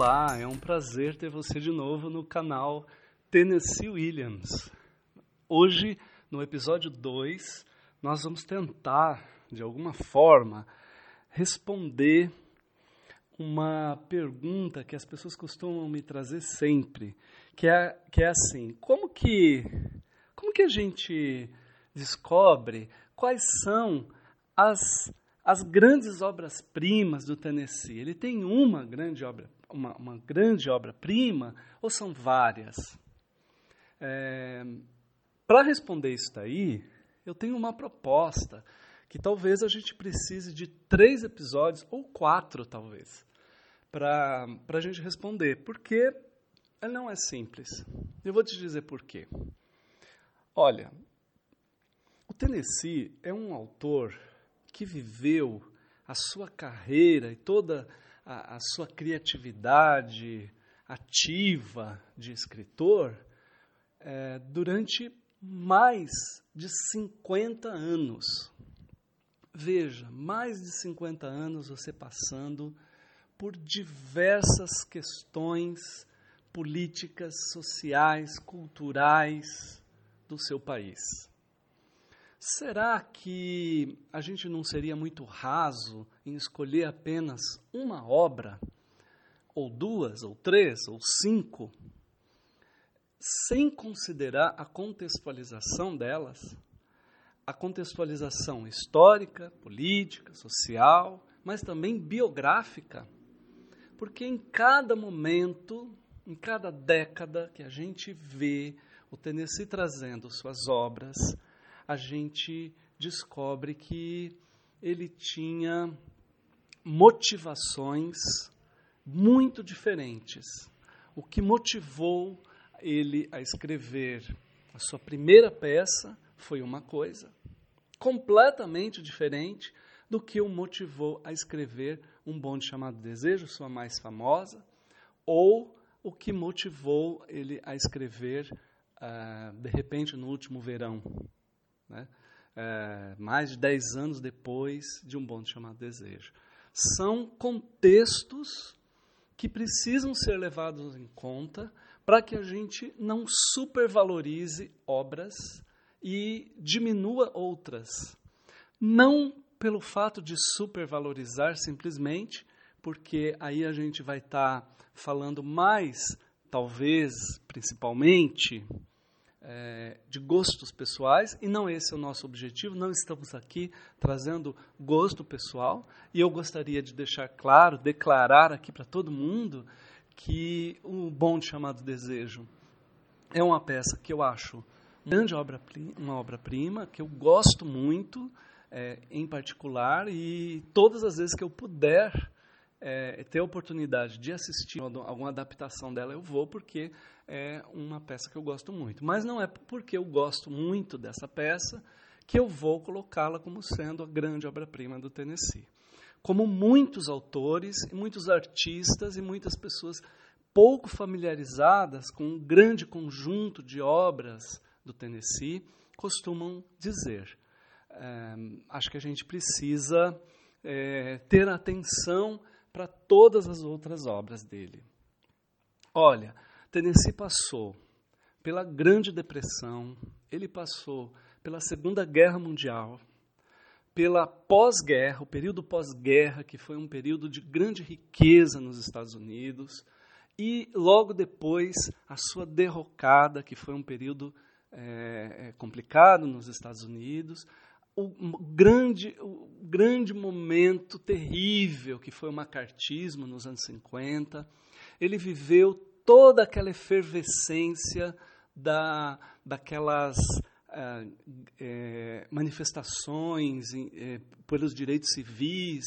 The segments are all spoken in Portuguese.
Olá, é um prazer ter você de novo no canal Tennessee Williams. Hoje, no episódio 2, nós vamos tentar, de alguma forma, responder uma pergunta que as pessoas costumam me trazer sempre, que é, que é assim, como que, como que a gente descobre quais são as as grandes obras-primas do Tennessee. Ele tem uma grande obra, uma, uma grande obra-prima ou são várias? É, Para responder isso daí, eu tenho uma proposta que talvez a gente precise de três episódios ou quatro, talvez, para a gente responder, porque não é simples. Eu vou te dizer por quê. Olha, o Tennessee é um autor que viveu a sua carreira e toda a, a sua criatividade ativa de escritor é, durante mais de 50 anos. Veja, mais de 50 anos você passando por diversas questões políticas, sociais, culturais do seu país. Será que a gente não seria muito raso em escolher apenas uma obra, ou duas, ou três, ou cinco, sem considerar a contextualização delas? A contextualização histórica, política, social, mas também biográfica. Porque em cada momento, em cada década que a gente vê o Tennessee trazendo suas obras, a gente descobre que ele tinha motivações muito diferentes. O que motivou ele a escrever a sua primeira peça foi uma coisa, completamente diferente do que o motivou a escrever Um Bonde Chamado Desejo, sua mais famosa, ou o que motivou ele a escrever, uh, de repente, no último verão, né? É, mais de 10 anos depois de um bonde chamado Desejo. São contextos que precisam ser levados em conta para que a gente não supervalorize obras e diminua outras. Não pelo fato de supervalorizar simplesmente, porque aí a gente vai estar tá falando mais, talvez, principalmente, é, de gostos pessoais, e não esse é o nosso objetivo, não estamos aqui trazendo gosto pessoal, e eu gostaria de deixar claro, declarar aqui para todo mundo, que o Bonde Chamado Desejo é uma peça que eu acho grande obra, uma obra-prima, que eu gosto muito, é, em particular, e todas as vezes que eu puder é, ter a oportunidade de assistir alguma adaptação dela, eu vou, porque é uma peça que eu gosto muito. Mas não é porque eu gosto muito dessa peça que eu vou colocá-la como sendo a grande obra-prima do Tennessee. Como muitos autores, muitos artistas e muitas pessoas pouco familiarizadas com um grande conjunto de obras do Tennessee costumam dizer. É, acho que a gente precisa é, ter atenção para todas as outras obras dele. Olha, Tennessee passou pela Grande Depressão, ele passou pela Segunda Guerra Mundial, pela pós-guerra, o período pós-guerra, que foi um período de grande riqueza nos Estados Unidos, e logo depois a sua derrocada, que foi um período é, complicado nos Estados Unidos, o grande, o grande momento terrível que foi o macartismo nos anos 50. Ele viveu toda aquela efervescência da, daquelas é, é, manifestações é, pelos direitos civis,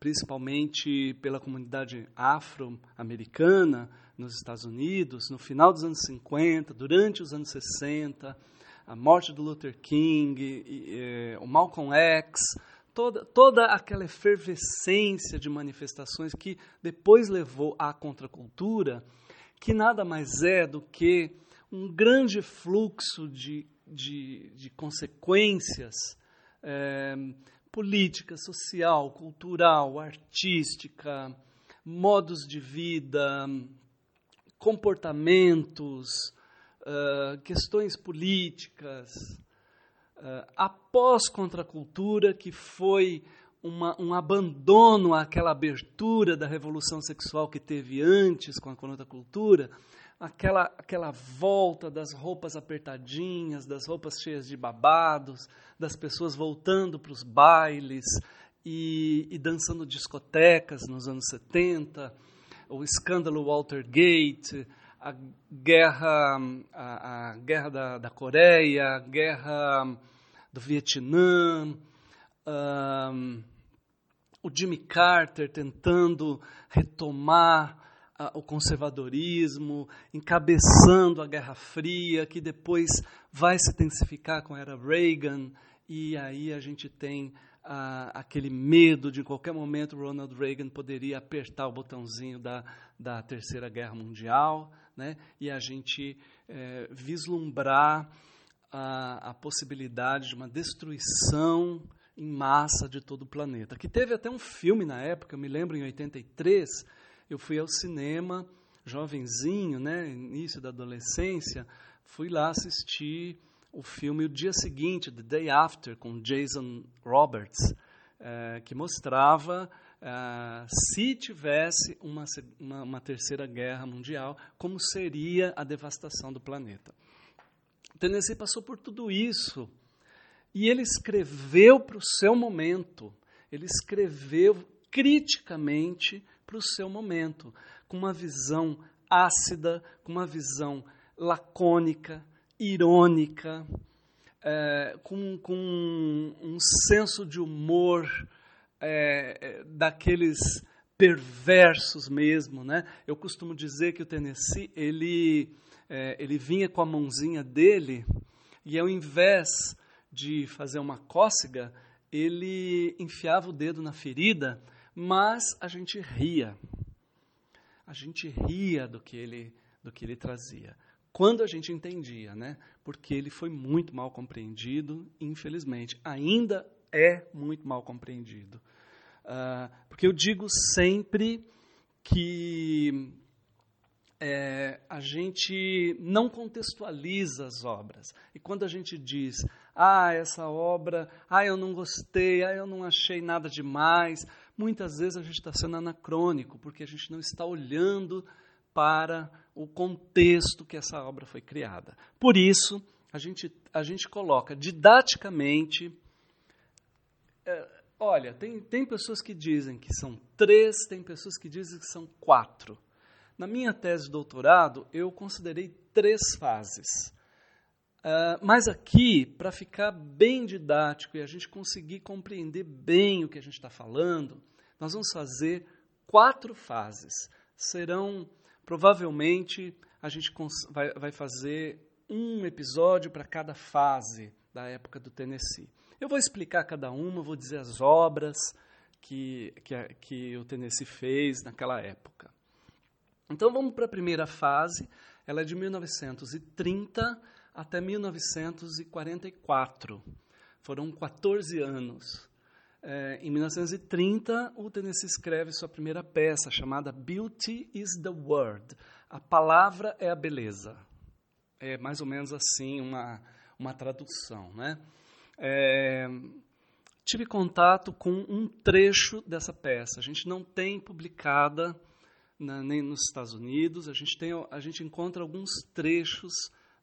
principalmente pela comunidade afro-americana nos Estados Unidos, no final dos anos 50, durante os anos 60 a morte do Luther King, e, e, o Malcolm X, toda, toda aquela efervescência de manifestações que depois levou à contracultura, que nada mais é do que um grande fluxo de, de, de consequências é, política, social, cultural, artística, modos de vida, comportamentos, uh, questões políticas, uh, a pós-contracultura, que foi uma, um abandono àquela abertura da revolução sexual que teve antes com a contracultura, aquela, aquela volta das roupas apertadinhas, das roupas cheias de babados, das pessoas voltando para os bailes e, e, dançando discotecas nos anos 70, o escândalo Watergate, a guerra, a, a guerra da, da Coreia, a guerra do Vietnã, um, o Jimmy Carter tentando retomar o conservadorismo, encabeçando a Guerra Fria, que depois vai se intensificar com a era Reagan, e aí a gente tem aquele medo de em qualquer momento Ronald Reagan poderia apertar o botãozinho da, da Terceira Guerra Mundial, né? e a gente eh, vislumbrar a, a possibilidade de uma destruição em massa de todo o planeta. Que teve até um filme na época, eu me lembro em 83, eu fui ao cinema, jovenzinho, né, início da adolescência, fui lá assistir o filme o dia seguinte, The Day After, com Jason Roberts, é, que mostrava é, se tivesse uma, uma, uma terceira guerra mundial, como seria a devastação do planeta. Tennessee passou por tudo isso e ele escreveu para o seu momento, ele escreveu criticamente para o seu momento, com uma visão ácida, com uma visão lacônica, irônica, é, com, com um senso de humor é, é, daqueles perversos mesmo, né? Eu costumo dizer que o Tennessee ele é, ele vinha com a mãozinha dele e ao invés de fazer uma cócega, ele enfiava o dedo na ferida, mas a gente ria. A gente ria do que ele, do que ele trazia. Quando a gente entendia, né? Porque ele foi muito mal compreendido, infelizmente. Ainda é muito mal compreendido. Uh, porque eu digo sempre que é, a gente não contextualiza as obras. E quando a gente diz, ah, essa obra, ah, eu não gostei, ah, eu não achei nada demais, muitas vezes a gente está sendo anacrônico, porque a gente não está olhando para o contexto que essa obra foi criada. Por isso, a gente, a gente coloca didaticamente. Olha, tem, tem pessoas que dizem que são três, tem pessoas que dizem que são quatro. Na minha tese de doutorado, eu considerei três fases. Uh, mas aqui, para ficar bem didático e a gente conseguir compreender bem o que a gente está falando, nós vamos fazer quatro fases. Serão, provavelmente, a gente vai, vai fazer um episódio para cada fase da época do Tennessee. Eu vou explicar cada uma, vou dizer as obras que, que, que o Tennessee fez naquela época. Então vamos para a primeira fase, ela é de 1930 até 1944. Foram 14 anos. É, em 1930, o Tennessee escreve sua primeira peça, chamada Beauty is the Word. A palavra é a beleza. É mais ou menos assim uma, uma tradução. Né? É, tive contato com um trecho dessa peça. A gente não tem publicada na, nem nos Estados Unidos. A gente, tem, a gente encontra alguns trechos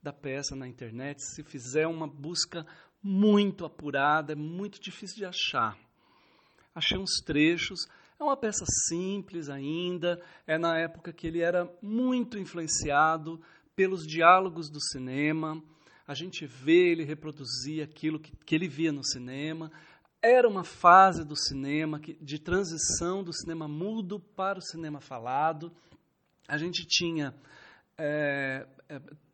da peça na internet. Se fizer uma busca muito apurada, é muito difícil de achar. Achei uns trechos. É uma peça simples ainda. É na época que ele era muito influenciado pelos diálogos do cinema. A gente vê ele reproduzir aquilo que, que ele via no cinema. Era uma fase do cinema que, de transição do cinema mudo para o cinema falado. A gente tinha é,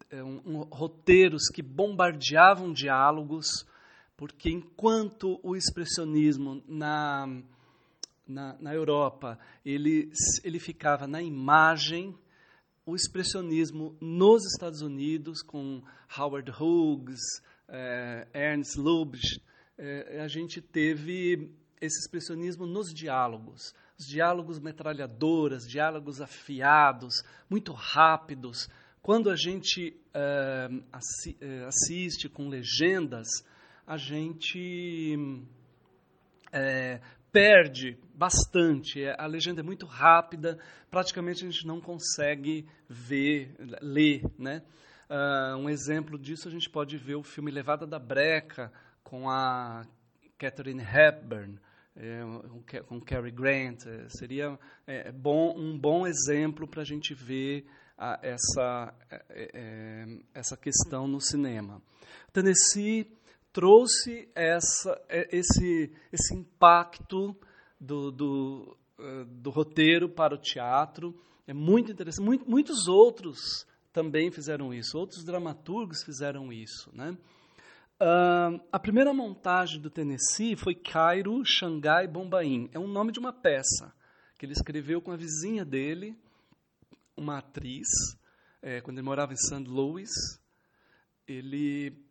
é, um, um, roteiros que bombardeavam diálogos, porque enquanto o expressionismo na, na, na Europa ele, ele ficava na imagem, o expressionismo nos Estados Unidos, com Howard Hughes, é, Ernst Lubitsch, é, a gente teve esse expressionismo nos diálogos. os diálogos metralhadoras, diálogos afiados, muito rápidos. Quando a gente uh, assi uh, assiste com legendas, a gente uh, perde bastante. A legenda é muito rápida, praticamente a gente não consegue ver, ler. Né? Uh, um exemplo disso a gente pode ver o filme Levada da Breca, com a Catherine Hepburn, é, com Cary Grant. É, seria é, bom, um bom exemplo para a gente ver a, essa, é, é, essa questão no cinema. Tennessee trouxe essa, é, esse, esse impacto do, do, do roteiro para o teatro. É muito interessante. Muito, muitos outros também fizeram isso, outros dramaturgos fizeram isso. Né? Uh, a primeira montagem do Tennessee foi Cairo, Xangai, Bombaim. É um nome de uma peça que ele escreveu com a vizinha dele, uma atriz, é, quando ele morava em St. Louis. Ele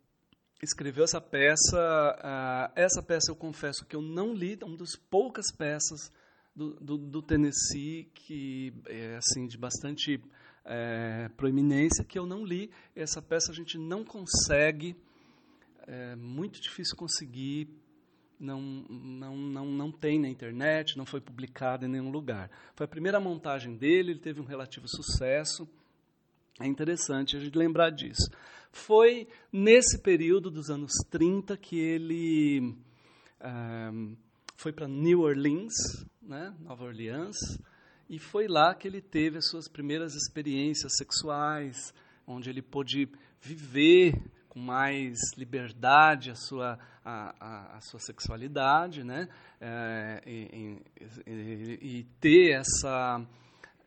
escreveu essa peça. Uh, essa peça eu confesso que eu não li, é uma das poucas peças do, do, do Tennessee que é assim de bastante é, proeminência que eu não li. Essa peça a gente não consegue, é muito difícil conseguir, não, não, não, não tem na internet, não foi publicada em nenhum lugar. Foi a primeira montagem dele, ele teve um relativo sucesso. É interessante a gente lembrar disso. Foi nesse período dos anos 30 que ele um, foi para New Orleans, né, Nova Orleans, e foi lá que ele teve as suas primeiras experiências sexuais, onde ele pôde viver com mais liberdade a sua, a, a, a sua sexualidade, né? É, e, e, e, ter essa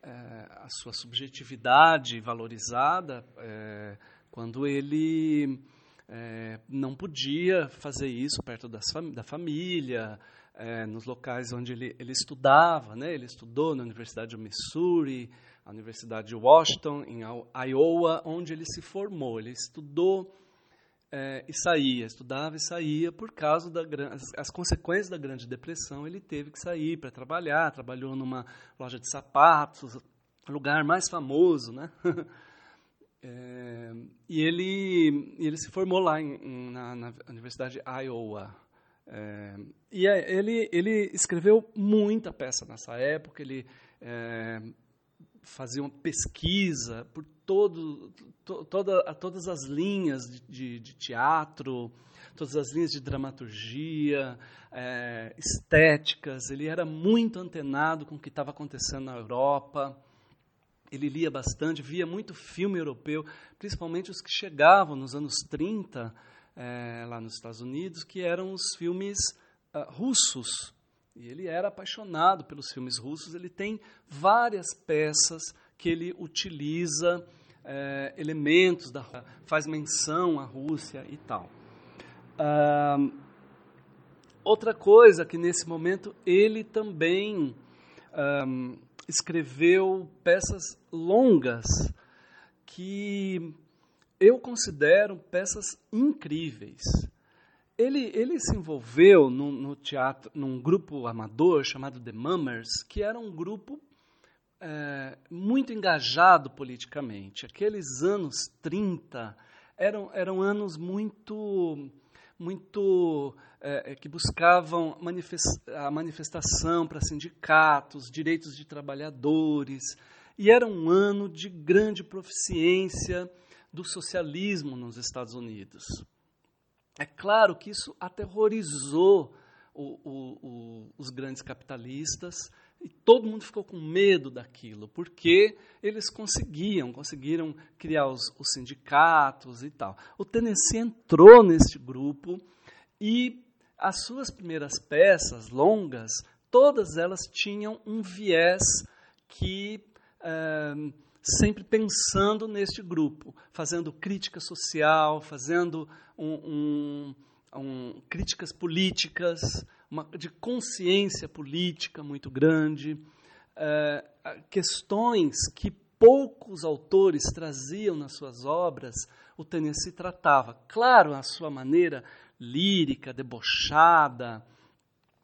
a sua subjetividade valorizada é, quando ele é, não podia fazer isso perto das, da família, é, nos locais onde ele, ele estudava. Né? Ele estudou na Universidade de Missouri, a Universidade de Washington, em Iowa, onde ele se formou. Ele estudou é, e saía, estudava e saía por causa das as consequências da Grande Depressão. Ele teve que sair para trabalhar, trabalhou numa loja de sapatos, lugar mais famoso, né? É, e ele, ele se formou lá em, na, na Universidade de Iowa. É, e ele, ele escreveu muita peça nessa época, ele é, fazia uma pesquisa por todo, to, toda, todas as linhas de, de, teatro, todas as linhas de dramaturgia, é, estéticas. Ele era muito antenado com o que estava acontecendo na Europa. Ele lia bastante, via muito filme europeu, principalmente os que chegavam nos anos 30 é, lá nos Estados Unidos, que eram os filmes uh, russos. E ele era apaixonado pelos filmes russos. Ele tem várias peças que ele utiliza é, elementos da faz menção à Rússia e tal. Uh, outra coisa que nesse momento ele também um, escreveu peças longas que eu considero peças incríveis. Ele, ele se envolveu no, no, teatro, num grupo amador chamado The Mummers, que era um grupo é, muito engajado politicamente. Aqueles anos 30 eram, eram anos muito muito é, que buscavam manifest, a manifestação para sindicatos, direitos de trabalhadores, e era um ano de grande proficiência do socialismo nos Estados Unidos. É claro que isso aterrorizou o, o, o, os grandes capitalistas e todo mundo ficou com medo daquilo, porque eles conseguiam, conseguiram criar os, os sindicatos e tal. O Tennessee entrou nesse grupo e as suas primeiras peças longas, todas elas tinham um viés que eh, sempre pensando neste grupo, fazendo crítica social, fazendo um, um, um, críticas políticas, uma, de consciência política muito grande, é, questões que poucos autores traziam nas suas obras, o Tennessee tratava. Claro, a sua maneira lírica, debochada,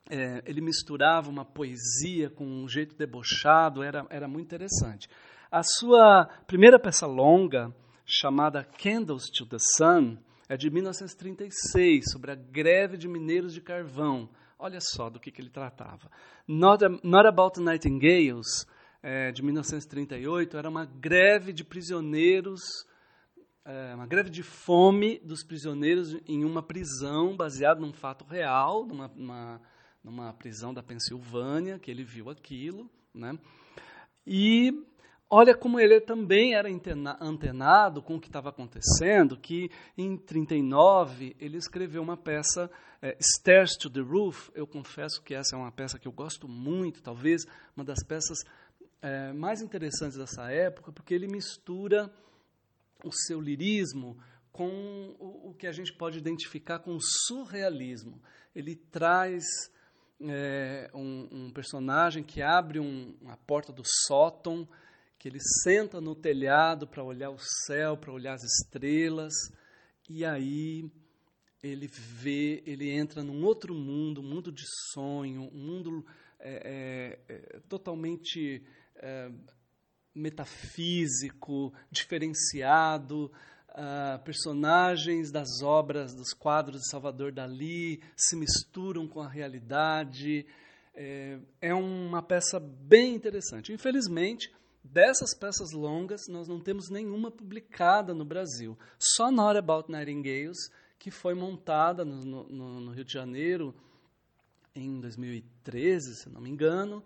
é, ele misturava uma poesia com um jeito debochado, era, era muito interessante. A sua primeira peça longa, chamada Candles to the Sun, é de 1936, sobre a greve de mineiros de carvão. Olha só do que, que ele tratava. Not, a, Not About Nightingales, é, de 1938, era uma greve de prisioneiros, é, uma greve de fome dos prisioneiros em uma prisão baseada num fato real, numa, numa, numa prisão da Pensilvânia, que ele viu aquilo. Né? E olha como ele também era antenado com o que estava acontecendo, que em 39 ele escreveu uma peça, é, Stairs to the Roof. Eu confesso que essa é uma peça que eu gosto muito, talvez uma das peças é, mais interessantes dessa época, porque ele mistura o seu lirismo com o, o que a gente pode identificar com o surrealismo. Ele traz é, um, um, personagem que abre um, uma porta do sótão, que ele senta no telhado para olhar o céu, para olhar as estrelas, e aí ele vê, ele entra num outro mundo, um mundo de sonho, um mundo é, é, é totalmente é, metafísico, diferenciado. Uh, personagens das obras, dos quadros de Salvador Dali se misturam com a realidade. É, é uma peça bem interessante. Infelizmente, dessas peças longas, nós não temos nenhuma publicada no Brasil. Só Not About Nightingales, que foi montada no, no, no Rio de Janeiro em 2013, se não me engano,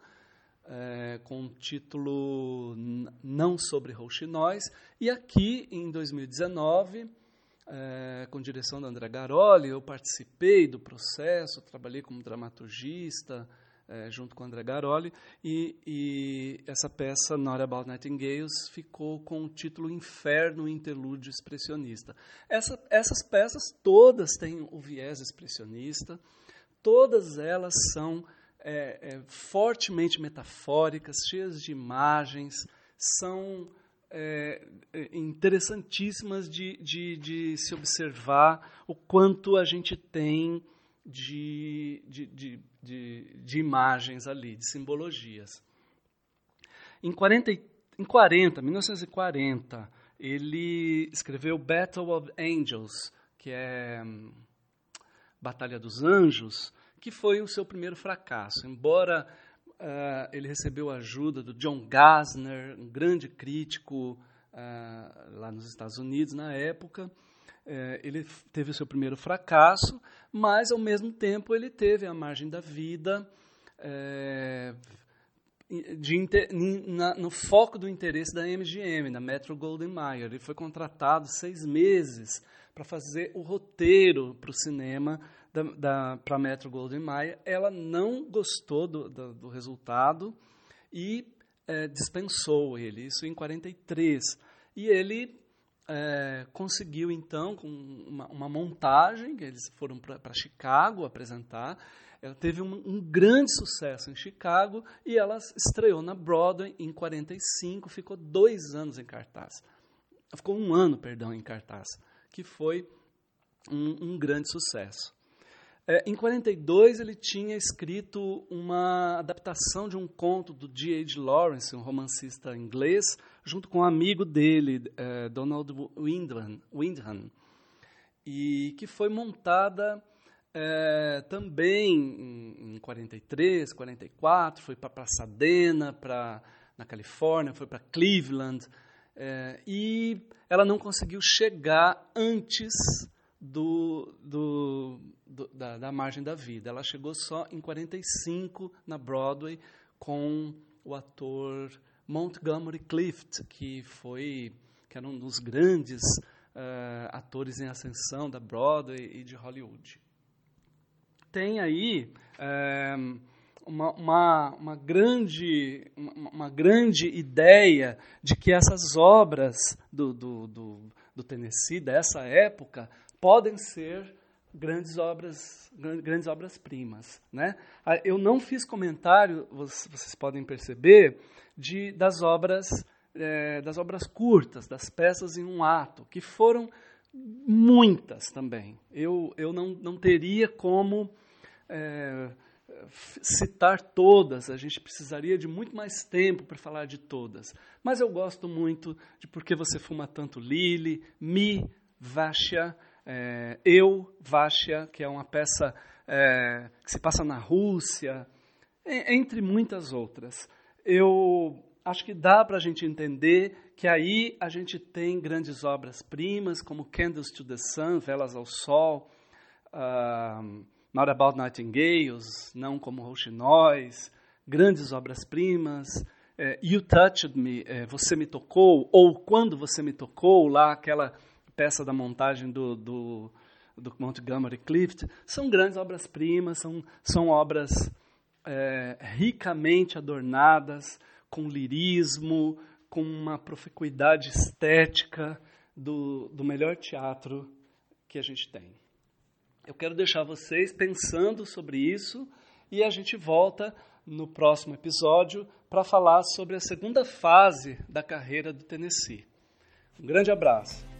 é, com o título Não sobre Rouxinóis, e aqui em 2019, é, com direção da André Garoli, eu participei do processo, trabalhei como dramaturgista é, junto com André Garoli, e, e, essa peça, Not About Nightingales, ficou com o título Inferno Interlúdio Expressionista. Essa, essas peças todas têm o viés expressionista, todas elas são é, é, fortemente metafóricas, cheias de imagens, são é, é, interessantíssimas de, de, de, se observar o quanto a gente tem de, de, de, de, de imagens ali, de simbologias. Em 40, em 40, 1940, ele escreveu Battle of Angels, que é hum, Batalha dos Anjos, que foi o seu primeiro fracasso. Embora uh, ele recebeu a ajuda do John Gassner, um grande crítico uh, lá nos Estados Unidos na época, uh, ele teve o seu primeiro fracasso, mas ao mesmo tempo ele teve a margem da vida. Eh, de, na, no foco do interesse da MGM, da Metro Goldwyn Mayer. Ele foi contratado seis meses para fazer o roteiro para o cinema da, da, para a Metro Golden Mayer, ela não gostou do, do, do resultado e é, dispensou ele, isso em 43. E ele é, conseguiu, então, com uma, uma, montagem, que eles foram para Chicago apresentar, ela teve um, um, grande sucesso em Chicago e ela estreou na Broadway em 45, ficou dois anos em cartaz. Ficou um ano, perdão, em cartaz, que foi um, um grande sucesso. É, em 42 ele tinha escrito uma adaptação de um conto do D.H. Lawrence, um romancista inglês, junto com um amigo dele, é, Donald Windham, Windham, e que foi montada é, também em, em 43, 44, foi para Pasadena, para na Califórnia, foi para Cleveland, é, e ela não conseguiu chegar antes do, do, do da, da, margem da vida. Ela chegou só em 45 na Broadway com o ator Montgomery Clift, que foi que era um dos grandes uh, atores em ascensão da Broadway e de Hollywood. Tem aí uh, uma, uma, uma, grande, uma, uma, grande ideia de que essas obras do, do, do, do Tennessee dessa época podem ser grandes obras grandes obras primas né ah, eu não fiz comentário vocês podem perceber de das obras é, das obras curtas das peças em um ato que foram muitas também eu eu não, não teria como é, citar todas, a gente precisaria de muito mais tempo para falar de todas. Mas eu gosto muito de Porque Você Fuma Tanto Lili, Mi, Vashya, é, Eu, Vashya, que é uma peça é, que se passa na Rússia, entre muitas outras. Eu acho que dá para a gente entender que aí a gente tem grandes obras-primas, como Candles to the Sun, Velas ao Sol, uh, Not About Nightingales, Não Como Rouxinóis, grandes obras-primas, é, You Touched Me, é, Você Me Tocou, ou Quando Você Me Tocou, lá aquela peça da montagem do, do, do Montgomery Clift, são grandes obras-primas, são, são obras é, ricamente adornadas, com lirismo, com uma proficuidade estética do, do melhor teatro que a gente tem. Eu quero deixar vocês pensando sobre isso e a gente volta no próximo episódio para falar sobre a segunda fase da carreira do Tennessee. Um grande abraço.